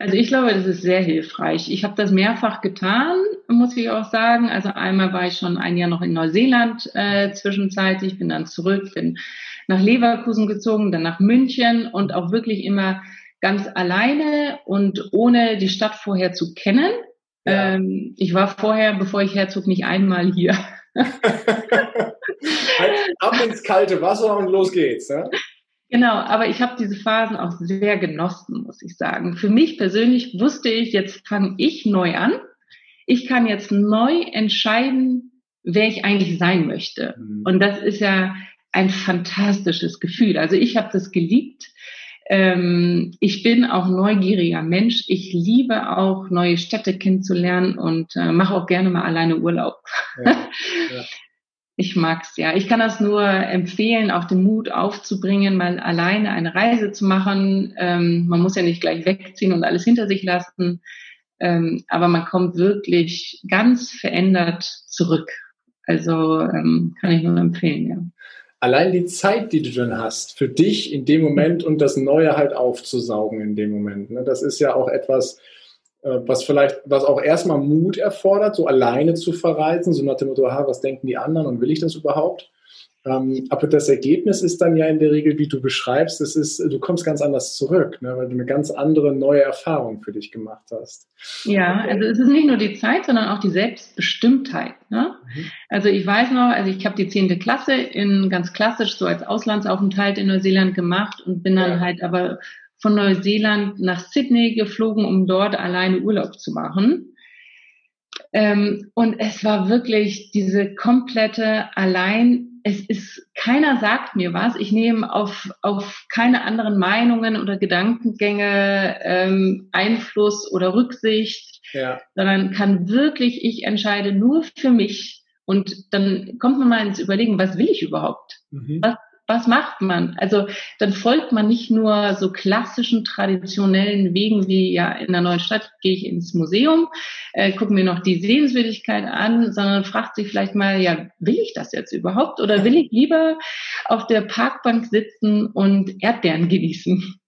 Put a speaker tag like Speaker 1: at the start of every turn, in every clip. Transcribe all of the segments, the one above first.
Speaker 1: Also ich glaube, das ist sehr hilfreich. Ich habe das mehrfach getan, muss ich auch sagen. Also einmal war ich schon ein Jahr noch in Neuseeland äh, zwischenzeitlich, bin dann zurück, bin nach Leverkusen gezogen, dann nach München und auch wirklich immer ganz alleine und ohne die Stadt vorher zu kennen. Ja. Ähm, ich war vorher, bevor ich herzog, nicht einmal hier.
Speaker 2: Ab ins kalte Wasser und los geht's. Ne?
Speaker 1: Genau, aber ich habe diese Phasen auch sehr genossen, muss ich sagen. Für mich persönlich wusste ich, jetzt fange ich neu an. Ich kann jetzt neu entscheiden, wer ich eigentlich sein möchte. Mhm. Und das ist ja ein fantastisches Gefühl. Also ich habe das geliebt. Ähm, ich bin auch neugieriger Mensch. Ich liebe auch neue Städte kennenzulernen und äh, mache auch gerne mal alleine Urlaub. Ja, ja. Ich mag's ja. Ich kann das nur empfehlen, auch den Mut aufzubringen, mal alleine eine Reise zu machen. Ähm, man muss ja nicht gleich wegziehen und alles hinter sich lassen, ähm, aber man kommt wirklich ganz verändert zurück. Also ähm, kann ich nur empfehlen, ja.
Speaker 2: Allein die Zeit, die du dann hast, für dich in dem Moment und das Neue halt aufzusaugen in dem Moment. Ne? Das ist ja auch etwas, was vielleicht, was auch erstmal Mut erfordert, so alleine zu verreisen, so nach dem Motto, aha, was denken die anderen und will ich das überhaupt? Ähm, aber das Ergebnis ist dann ja in der Regel, wie du beschreibst, es ist, du kommst ganz anders zurück, ne, weil du eine ganz andere neue Erfahrung für dich gemacht hast.
Speaker 1: Ja, also es ist nicht nur die Zeit, sondern auch die Selbstbestimmtheit. Ne? Mhm. Also ich weiß noch, also ich habe die zehnte Klasse in ganz klassisch so als Auslandsaufenthalt in Neuseeland gemacht und bin dann ja. halt aber von Neuseeland nach Sydney geflogen, um dort alleine Urlaub zu machen. Ähm, und es war wirklich diese komplette allein, es ist, keiner sagt mir was, ich nehme auf, auf keine anderen Meinungen oder Gedankengänge ähm, Einfluss oder Rücksicht, ja. sondern kann wirklich, ich entscheide nur für mich. Und dann kommt man mal ins Überlegen, was will ich überhaupt? Mhm. Was, was macht man? Also dann folgt man nicht nur so klassischen traditionellen Wegen wie ja in der neuen Stadt gehe ich ins Museum, äh, gucke mir noch die Sehenswürdigkeit an, sondern fragt sich vielleicht mal, ja, will ich das jetzt überhaupt oder will ich lieber auf der Parkbank sitzen und Erdbeeren genießen?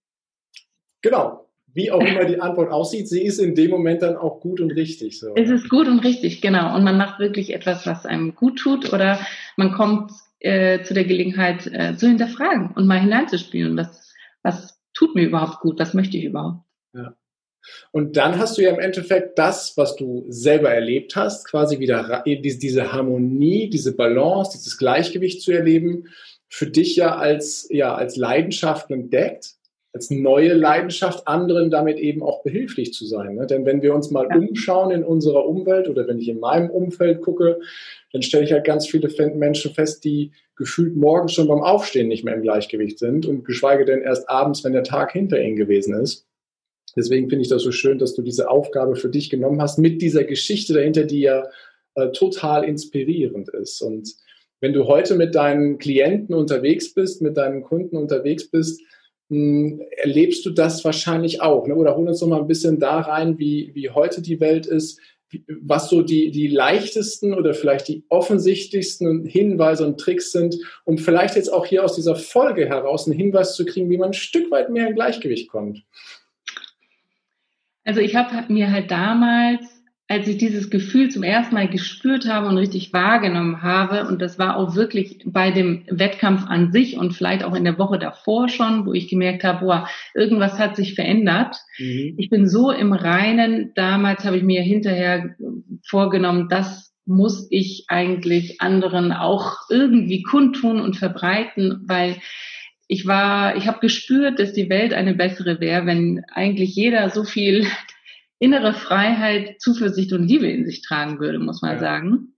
Speaker 2: Genau. Wie auch immer die Antwort aussieht, sie ist in dem Moment dann auch gut und richtig.
Speaker 1: So. Es ist gut und richtig, genau. Und man macht wirklich etwas, was einem gut tut oder man kommt äh, zu der Gelegenheit äh, zu hinterfragen und mal hineinzuspielen. Was, was tut mir überhaupt gut? Was möchte ich überhaupt?
Speaker 2: Ja. Und dann hast du ja im Endeffekt das, was du selber erlebt hast, quasi wieder diese Harmonie, diese Balance, dieses Gleichgewicht zu erleben, für dich ja als, ja, als Leidenschaft entdeckt, als neue Leidenschaft, anderen damit eben auch behilflich zu sein. Ne? Denn wenn wir uns mal ja. umschauen in unserer Umwelt oder wenn ich in meinem Umfeld gucke, dann stelle ich halt ganz viele Menschen fest, die gefühlt morgens schon beim Aufstehen nicht mehr im Gleichgewicht sind und geschweige denn erst abends, wenn der Tag hinter ihnen gewesen ist. Deswegen finde ich das so schön, dass du diese Aufgabe für dich genommen hast mit dieser Geschichte dahinter, die ja äh, total inspirierend ist. Und wenn du heute mit deinen Klienten unterwegs bist, mit deinen Kunden unterwegs bist, erlebst du das wahrscheinlich auch. Ne? Oder hol uns noch mal ein bisschen da rein, wie, wie heute die Welt ist was so die, die leichtesten oder vielleicht die offensichtlichsten Hinweise und Tricks sind, um vielleicht jetzt auch hier aus dieser Folge heraus einen Hinweis zu kriegen, wie man ein Stück weit mehr in Gleichgewicht kommt.
Speaker 1: Also ich habe mir halt damals als ich dieses Gefühl zum ersten Mal gespürt habe und richtig wahrgenommen habe, und das war auch wirklich bei dem Wettkampf an sich und vielleicht auch in der Woche davor schon, wo ich gemerkt habe, boah, irgendwas hat sich verändert. Mhm. Ich bin so im Reinen, damals habe ich mir hinterher vorgenommen, das muss ich eigentlich anderen auch irgendwie kundtun und verbreiten, weil ich war, ich habe gespürt, dass die Welt eine bessere wäre, wenn eigentlich jeder so viel innere Freiheit, Zuversicht und Liebe in sich tragen würde, muss man ja. sagen.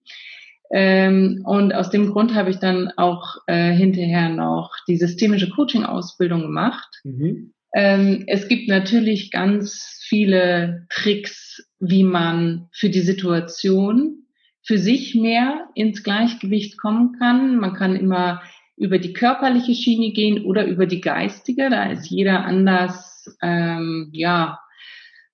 Speaker 1: Ähm, und aus dem Grund habe ich dann auch äh, hinterher noch die systemische Coaching-Ausbildung gemacht. Mhm. Ähm, es gibt natürlich ganz viele Tricks, wie man für die Situation für sich mehr ins Gleichgewicht kommen kann. Man kann immer über die körperliche Schiene gehen oder über die geistige. Da ist jeder anders, ähm, ja,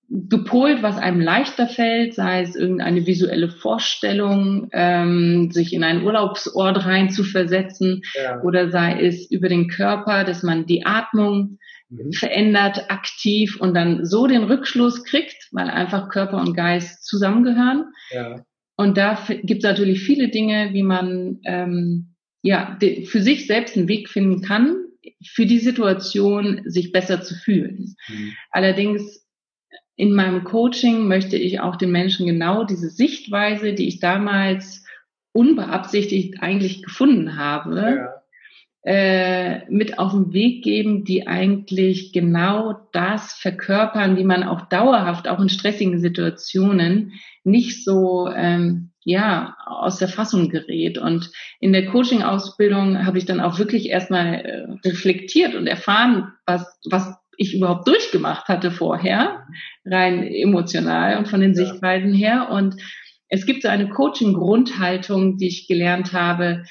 Speaker 1: gepolt, was einem leichter fällt, sei es irgendeine visuelle Vorstellung, ähm, sich in einen Urlaubsort rein zu versetzen ja. oder sei es über den Körper, dass man die Atmung mhm. verändert aktiv und dann so den Rückschluss kriegt, weil einfach Körper und Geist zusammengehören. Ja. Und da gibt es natürlich viele Dinge, wie man ähm, ja für sich selbst einen Weg finden kann, für die Situation sich besser zu fühlen. Mhm. Allerdings in meinem Coaching möchte ich auch den Menschen genau diese Sichtweise, die ich damals unbeabsichtigt eigentlich gefunden habe, ja. äh, mit auf den Weg geben, die eigentlich genau das verkörpern, wie man auch dauerhaft, auch in stressigen Situationen, nicht so ähm, ja aus der Fassung gerät. Und in der Coaching-Ausbildung habe ich dann auch wirklich erstmal äh, reflektiert und erfahren, was, was ich überhaupt durchgemacht hatte vorher, rein emotional und von den ja. Sichtweisen her. Und es gibt so eine Coaching-Grundhaltung, die ich gelernt habe,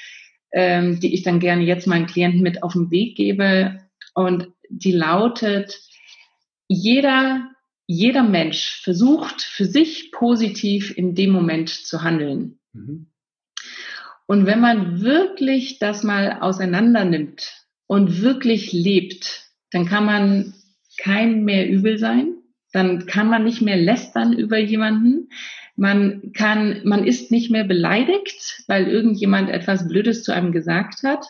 Speaker 1: ähm, die ich dann gerne jetzt meinen Klienten mit auf den Weg gebe. Und die lautet, jeder, jeder Mensch versucht für sich positiv in dem Moment zu handeln. Mhm. Und wenn man wirklich das mal auseinander nimmt und wirklich lebt, dann kann man kein mehr übel sein. Dann kann man nicht mehr lästern über jemanden. Man kann, man ist nicht mehr beleidigt, weil irgendjemand etwas Blödes zu einem gesagt hat.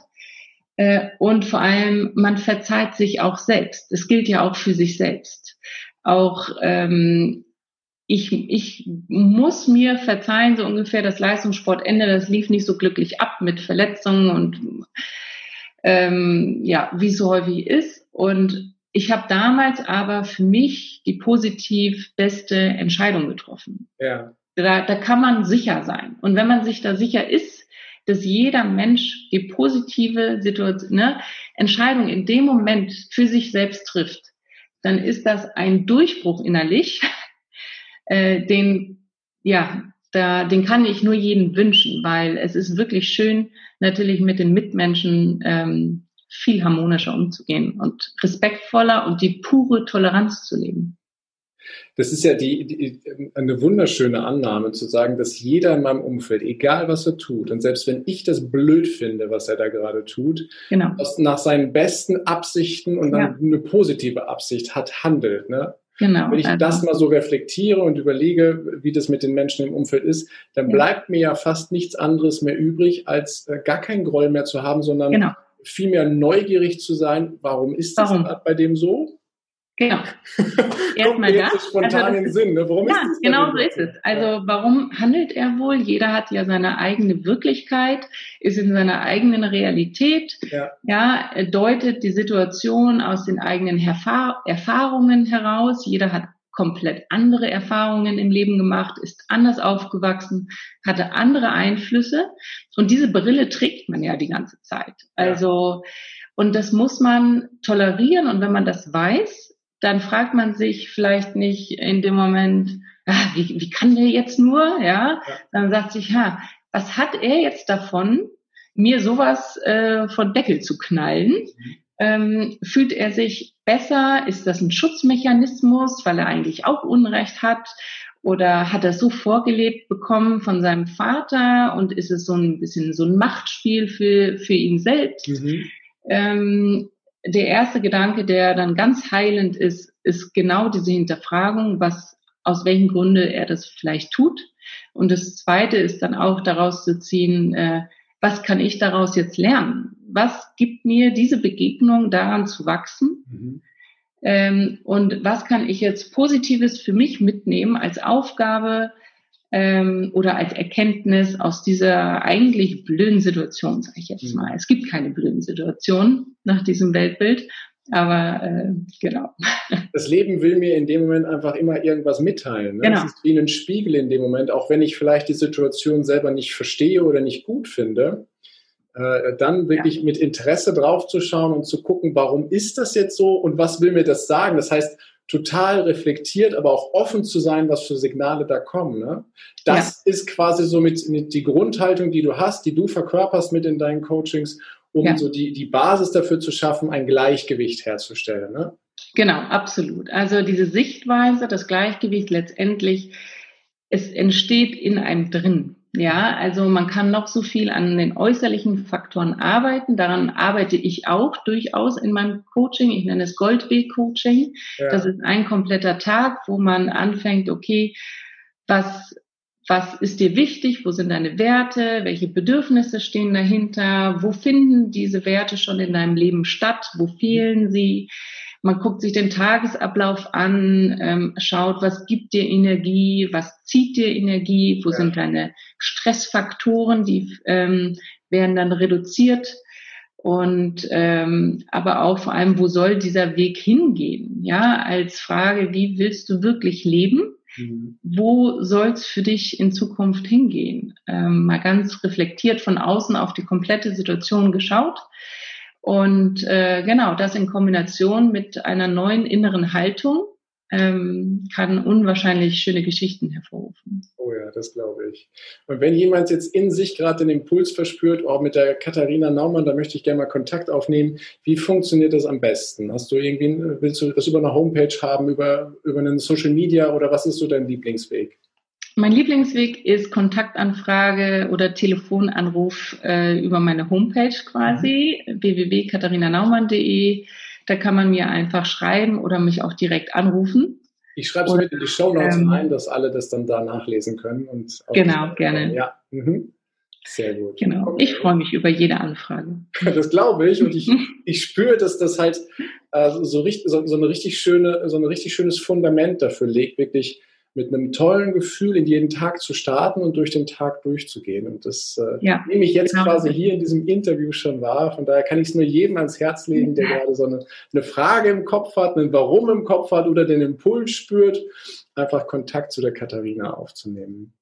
Speaker 1: Äh, und vor allem, man verzeiht sich auch selbst. Das gilt ja auch für sich selbst. Auch ähm, ich, ich muss mir verzeihen, so ungefähr das Leistungssportende, das lief nicht so glücklich ab mit Verletzungen und ähm, ja, wie es so häufig ist. Und ich habe damals aber für mich die positiv beste Entscheidung getroffen. Ja. Da, da kann man sicher sein. Und wenn man sich da sicher ist, dass jeder Mensch die positive Situation, ne, Entscheidung in dem Moment für sich selbst trifft, dann ist das ein Durchbruch innerlich, äh, den, ja, da, den kann ich nur jedem wünschen, weil es ist wirklich schön, natürlich mit den Mitmenschen ähm, viel harmonischer umzugehen und respektvoller und die pure Toleranz zu leben.
Speaker 2: Das ist ja die, die, eine wunderschöne Annahme zu sagen, dass jeder in meinem Umfeld, egal was er tut, und selbst wenn ich das blöd finde, was er da gerade tut, genau. nach seinen besten Absichten und dann ja. eine positive Absicht hat, handelt. Ne? Genau. Wenn ich also. das mal so reflektiere und überlege, wie das mit den Menschen im Umfeld ist, dann ja. bleibt mir ja fast nichts anderes mehr übrig, als äh, gar keinen Groll mehr zu haben, sondern genau viel mehr neugierig zu sein, warum ist das warum? bei dem so?
Speaker 1: Genau.
Speaker 2: Erstmal das. spontan also, in Sinn. Ne? Warum
Speaker 1: ja, ist das genau so ist es. Also warum handelt er wohl? Jeder hat ja seine eigene Wirklichkeit, ist in seiner eigenen Realität. Ja, ja er deutet die Situation aus den eigenen Erfahr Erfahrungen heraus. Jeder hat komplett andere Erfahrungen im Leben gemacht, ist anders aufgewachsen, hatte andere Einflüsse. Und diese Brille trägt man ja die ganze Zeit. Also, und das muss man tolerieren. Und wenn man das weiß, dann fragt man sich vielleicht nicht in dem Moment, ah, wie, wie kann der jetzt nur, ja? ja. Dann sagt sich, ha, was hat er jetzt davon, mir sowas äh, von Deckel zu knallen? Mhm. Ähm, fühlt er sich besser? Ist das ein Schutzmechanismus, weil er eigentlich auch Unrecht hat? Oder hat er so vorgelebt bekommen von seinem Vater und ist es so ein bisschen so ein Machtspiel für, für ihn selbst? Mhm. Ähm, der erste Gedanke, der dann ganz heilend ist, ist genau diese Hinterfragung, was, aus welchen Gründe er das vielleicht tut. Und das zweite ist dann auch daraus zu ziehen, äh, was kann ich daraus jetzt lernen? Was gibt mir diese Begegnung daran zu wachsen? Mhm. Ähm, und was kann ich jetzt Positives für mich mitnehmen als Aufgabe ähm, oder als Erkenntnis aus dieser eigentlich blöden Situation, sage ich jetzt mhm. mal. Es gibt keine blöden Situationen nach diesem Weltbild, aber äh, genau.
Speaker 2: Das Leben will mir in dem Moment einfach immer irgendwas mitteilen. Ne? Genau. Es ist wie ein Spiegel in dem Moment, auch wenn ich vielleicht die Situation selber nicht verstehe oder nicht gut finde. Äh, dann wirklich ja. mit Interesse drauf zu schauen und zu gucken, warum ist das jetzt so und was will mir das sagen? Das heißt, total reflektiert, aber auch offen zu sein, was für Signale da kommen. Ne? Das ja. ist quasi so mit, mit, die Grundhaltung, die du hast, die du verkörperst mit in deinen Coachings, um ja. so die, die Basis dafür zu schaffen, ein Gleichgewicht herzustellen. Ne?
Speaker 1: Genau, absolut. Also diese Sichtweise, das Gleichgewicht letztendlich, es entsteht in einem drin. Ja, also man kann noch so viel an den äußerlichen Faktoren arbeiten. Daran arbeite ich auch durchaus in meinem Coaching. Ich nenne es Goldweg-Coaching. Ja. Das ist ein kompletter Tag, wo man anfängt, okay, was, was ist dir wichtig? Wo sind deine Werte? Welche Bedürfnisse stehen dahinter? Wo finden diese Werte schon in deinem Leben statt? Wo fehlen sie? Man guckt sich den Tagesablauf an, ähm, schaut, was gibt dir Energie, was zieht dir Energie, wo ja. sind deine Stressfaktoren, die ähm, werden dann reduziert. Und ähm, aber auch vor allem, wo soll dieser Weg hingehen? Ja, als Frage, wie willst du wirklich leben? Mhm. Wo soll es für dich in Zukunft hingehen? Ähm, mal ganz reflektiert von außen auf die komplette Situation geschaut. Und äh, genau, das in Kombination mit einer neuen inneren Haltung ähm, kann unwahrscheinlich schöne Geschichten hervorrufen.
Speaker 2: Oh ja, das glaube ich. Und wenn jemand jetzt in sich gerade den Impuls verspürt, oh, mit der Katharina Naumann, da möchte ich gerne mal Kontakt aufnehmen. Wie funktioniert das am besten? Hast du irgendwie, willst du das über eine Homepage haben, über, über einen Social Media oder was ist so dein Lieblingsweg?
Speaker 1: Mein Lieblingsweg ist Kontaktanfrage oder Telefonanruf äh, über meine Homepage quasi, mhm. www.katharinanaumann.de. Da kann man mir einfach schreiben oder mich auch direkt anrufen.
Speaker 2: Ich schreibe es mit in die Show Notes ähm, ein, dass alle das dann da nachlesen können. Und
Speaker 1: genau, gerne.
Speaker 2: Ja. Mhm. Sehr gut.
Speaker 1: Genau. Ich freue mich über jede Anfrage.
Speaker 2: Das glaube ich. Und ich, ich spüre, dass das halt äh, so, so, so, eine richtig schöne, so ein richtig schönes Fundament dafür legt, wirklich mit einem tollen Gefühl in jeden Tag zu starten und durch den Tag durchzugehen. Und das äh, ja, nehme ich jetzt genau. quasi hier in diesem Interview schon wahr. Von daher kann ich es nur jedem ans Herz legen, der gerade so eine, eine Frage im Kopf hat, einen Warum im Kopf hat oder den Impuls spürt, einfach Kontakt zu der Katharina aufzunehmen.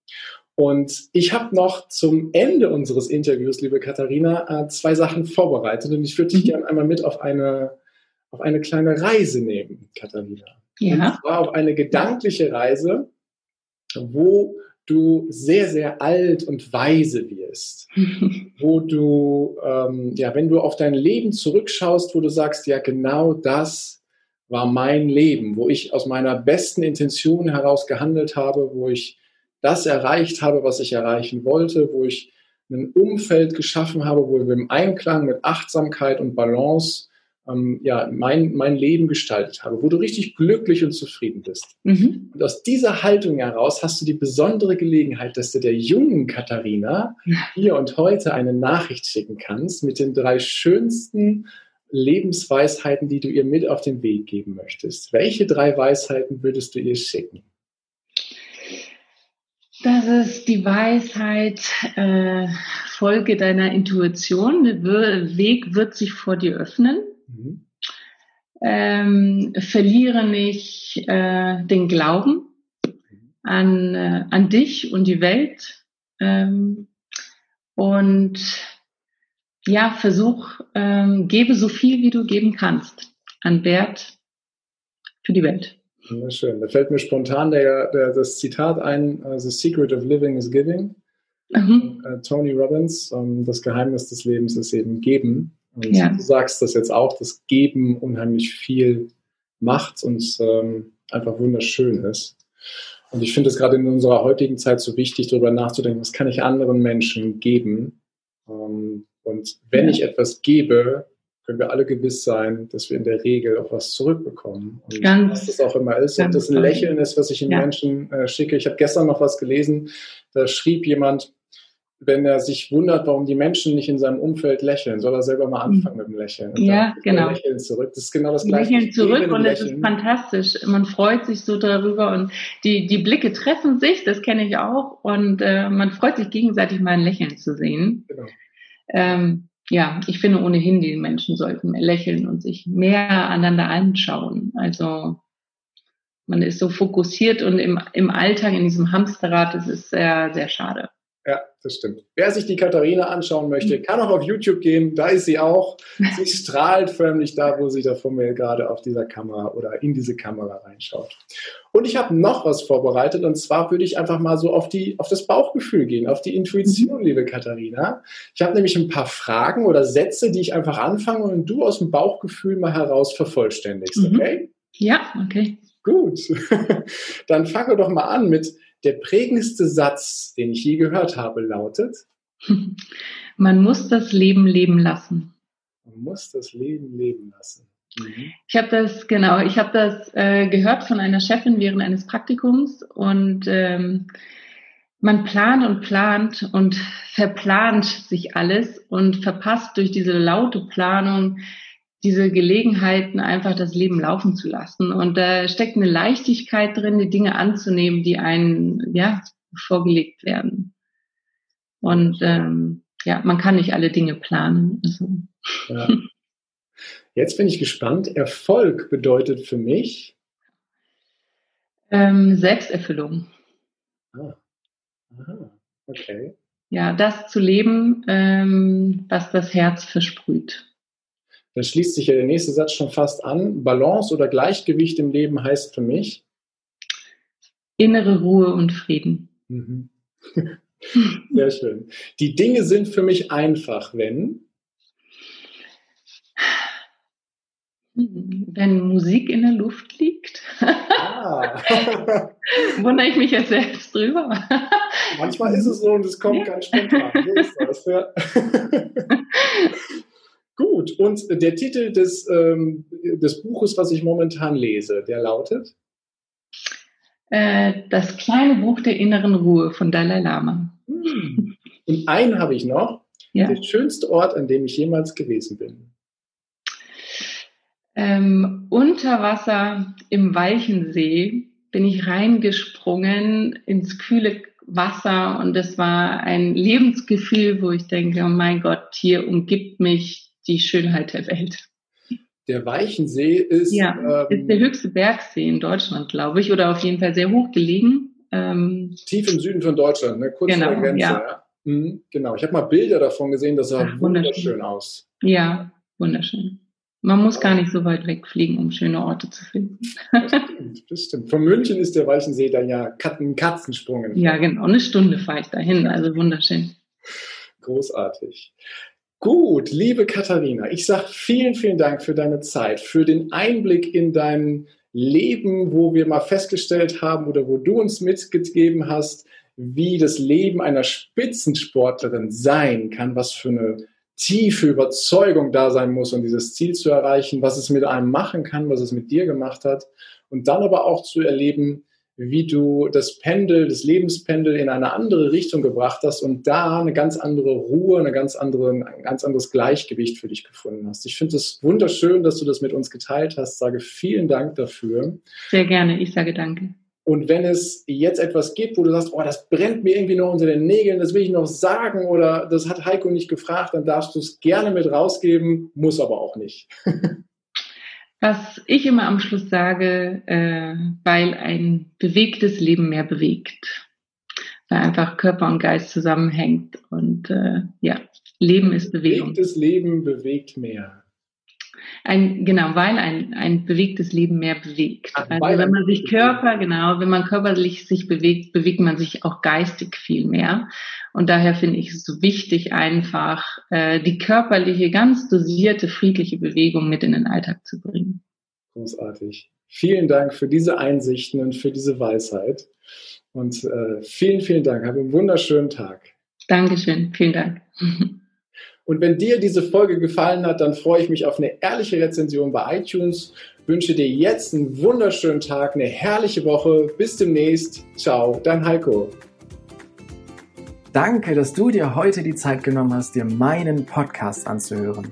Speaker 2: Und ich habe noch zum Ende unseres Interviews, liebe Katharina, äh, zwei Sachen vorbereitet und ich würde dich mhm. gerne einmal mit auf eine, auf eine kleine Reise nehmen, Katharina. Ja. Und zwar auf eine gedankliche Reise, wo du sehr, sehr alt und weise wirst. wo du, ähm, ja, wenn du auf dein Leben zurückschaust, wo du sagst, ja, genau das war mein Leben, wo ich aus meiner besten Intention heraus gehandelt habe, wo ich das erreicht habe, was ich erreichen wollte, wo ich ein Umfeld geschaffen habe, wo wir im Einklang mit Achtsamkeit und Balance ähm, ja, mein, mein Leben gestaltet habe, wo du richtig glücklich und zufrieden bist. Mhm. Und aus dieser Haltung heraus hast du die besondere Gelegenheit, dass du der jungen Katharina hier und heute eine Nachricht schicken kannst mit den drei schönsten Lebensweisheiten, die du ihr mit auf den Weg geben möchtest. Welche drei Weisheiten würdest du ihr schicken?
Speaker 1: Das ist die Weisheit, äh, folge deiner Intuition, der Weg wird sich vor dir öffnen. Mhm. Ähm, verliere nicht äh, den Glauben an, äh, an dich und die Welt. Ähm, und ja, versuch, ähm, gebe so viel, wie du geben kannst an Wert für die Welt.
Speaker 2: Ja, schön. Da fällt mir spontan der, der, das Zitat ein, uh, The Secret of Living is Giving. Mhm. Uh, Tony Robbins, um, das Geheimnis des Lebens ist eben Geben. Und ja. du sagst das jetzt auch, dass Geben unheimlich viel macht und ähm, einfach wunderschön ist. Und ich finde es gerade in unserer heutigen Zeit so wichtig, darüber nachzudenken, was kann ich anderen Menschen geben? Ähm, und wenn ja. ich etwas gebe, können wir alle gewiss sein, dass wir in der Regel auch was zurückbekommen. Und ganz, was das auch immer ist. Und das ein Lächeln ist, was ich den ja. Menschen äh, schicke. Ich habe gestern noch was gelesen, da schrieb jemand, wenn er sich wundert, warum die Menschen nicht in seinem Umfeld lächeln, soll er selber mal anfangen mit dem Lächeln.
Speaker 1: Und ja, genau.
Speaker 2: Lächeln zurück. Das ist genau das
Speaker 1: Gleiche. Lächeln zurück und es ist fantastisch. Man freut sich so darüber und die, die Blicke treffen sich, das kenne ich auch. Und äh, man freut sich gegenseitig mal ein Lächeln zu sehen. Genau. Ähm, ja, ich finde ohnehin, die Menschen sollten mehr lächeln und sich mehr aneinander anschauen. Also man ist so fokussiert und im, im Alltag, in diesem Hamsterrad, das ist sehr, sehr schade.
Speaker 2: Ja, das stimmt. Wer sich die Katharina anschauen möchte, kann auch auf YouTube gehen. Da ist sie auch. Sie strahlt förmlich da, wo sie da vor mir gerade auf dieser Kamera oder in diese Kamera reinschaut. Und ich habe noch was vorbereitet und zwar würde ich einfach mal so auf die, auf das Bauchgefühl gehen, auf die Intuition, liebe Katharina. Ich habe nämlich ein paar Fragen oder Sätze, die ich einfach anfange und du aus dem Bauchgefühl mal heraus vervollständigst, mhm. okay?
Speaker 1: Ja, okay.
Speaker 2: Gut. Dann fangen wir doch mal an mit der prägendste Satz, den ich je gehört habe, lautet.
Speaker 1: Man muss das Leben leben lassen.
Speaker 2: Man muss das Leben leben lassen.
Speaker 1: Mhm. Ich habe das, genau, ich habe das äh, gehört von einer Chefin während eines Praktikums und ähm, man plant und plant und verplant sich alles und verpasst durch diese laute Planung diese Gelegenheiten, einfach das Leben laufen zu lassen. Und da steckt eine Leichtigkeit drin, die Dinge anzunehmen, die einen ja vorgelegt werden. Und ähm, ja, man kann nicht alle Dinge planen. Also. Ja.
Speaker 2: Jetzt bin ich gespannt. Erfolg bedeutet für mich
Speaker 1: ähm, Selbsterfüllung.
Speaker 2: Ah. Aha. Okay.
Speaker 1: Ja, das zu leben, ähm, was das Herz versprüht.
Speaker 2: Dann schließt sich ja der nächste Satz schon fast an. Balance oder Gleichgewicht im Leben heißt für mich
Speaker 1: innere Ruhe und Frieden.
Speaker 2: Mhm. Sehr schön. Die Dinge sind für mich einfach, wenn
Speaker 1: wenn Musik in der Luft liegt. Ah. Wundere ich mich jetzt selbst drüber.
Speaker 2: Manchmal ist es so und es kommt ja. ganz spontan. So ist das, ja. Gut, und der Titel des, ähm, des Buches, was ich momentan lese, der lautet?
Speaker 1: Äh, das kleine Buch der inneren Ruhe von Dalai Lama. Hm.
Speaker 2: Und einen habe ich noch. Ja. Der schönste Ort, an dem ich jemals gewesen bin.
Speaker 1: Ähm, unter Wasser im Walchensee bin ich reingesprungen ins kühle Wasser und es war ein Lebensgefühl, wo ich denke, oh mein Gott, hier umgibt mich die Schönheit der Welt.
Speaker 2: Der Weichensee ist,
Speaker 1: ja, ähm, ist der höchste Bergsee in Deutschland, glaube ich, oder auf jeden Fall sehr hoch gelegen.
Speaker 2: Ähm, tief im Süden von Deutschland, ne? kurz genau, vor der Grenze. Ja. ja. Mhm, genau, ich habe mal Bilder davon gesehen, das sah Ach, wunderschön. aus.
Speaker 1: Ja, wunderschön. Man muss gar nicht so weit wegfliegen, um schöne Orte zu finden.
Speaker 2: Das stimmt, das stimmt. Von München ist der Weichensee dann ja ein Katzensprung.
Speaker 1: Ja, genau. Eine Stunde fahre ich dahin. Also wunderschön.
Speaker 2: Großartig. Gut, liebe Katharina, ich sage vielen, vielen Dank für deine Zeit, für den Einblick in dein Leben, wo wir mal festgestellt haben oder wo du uns mitgegeben hast, wie das Leben einer Spitzensportlerin sein kann, was für eine tiefe Überzeugung da sein muss, um dieses Ziel zu erreichen, was es mit einem machen kann, was es mit dir gemacht hat. Und dann aber auch zu erleben, wie du das Pendel, das Lebenspendel in eine andere Richtung gebracht hast und da eine ganz andere Ruhe, eine ganz andere, ein ganz anderes Gleichgewicht für dich gefunden hast. Ich finde es wunderschön, dass du das mit uns geteilt hast. Sage vielen Dank dafür.
Speaker 1: Sehr gerne. Ich sage danke.
Speaker 2: Und wenn es jetzt etwas gibt, wo du sagst, oh, das brennt mir irgendwie noch unter den Nägeln, das will ich noch sagen oder das hat Heiko nicht gefragt, dann darfst du es gerne mit rausgeben, muss aber auch nicht.
Speaker 1: Was ich immer am Schluss sage, äh, weil ein bewegtes Leben mehr bewegt. Weil einfach Körper und Geist zusammenhängt und äh, ja, Leben ist Bewegung.
Speaker 2: Bewegtes Leben bewegt mehr
Speaker 1: ein, genau, weil ein, ein bewegtes Leben mehr bewegt. Ach, also wenn man sich Körper, genau, wenn man körperlich sich bewegt, bewegt man sich auch geistig viel mehr. Und daher finde ich es so wichtig, einfach äh, die körperliche, ganz dosierte, friedliche Bewegung mit in den Alltag zu bringen.
Speaker 2: Großartig. Vielen Dank für diese Einsichten und für diese Weisheit. Und äh, vielen, vielen Dank. Habe einen wunderschönen Tag.
Speaker 1: Dankeschön. Vielen Dank.
Speaker 2: Und wenn dir diese Folge gefallen hat, dann freue ich mich auf eine ehrliche Rezension bei iTunes. Wünsche dir jetzt einen wunderschönen Tag, eine herrliche Woche. Bis demnächst. Ciao, dein Heiko.
Speaker 3: Danke, dass du dir heute die Zeit genommen hast, dir meinen Podcast anzuhören.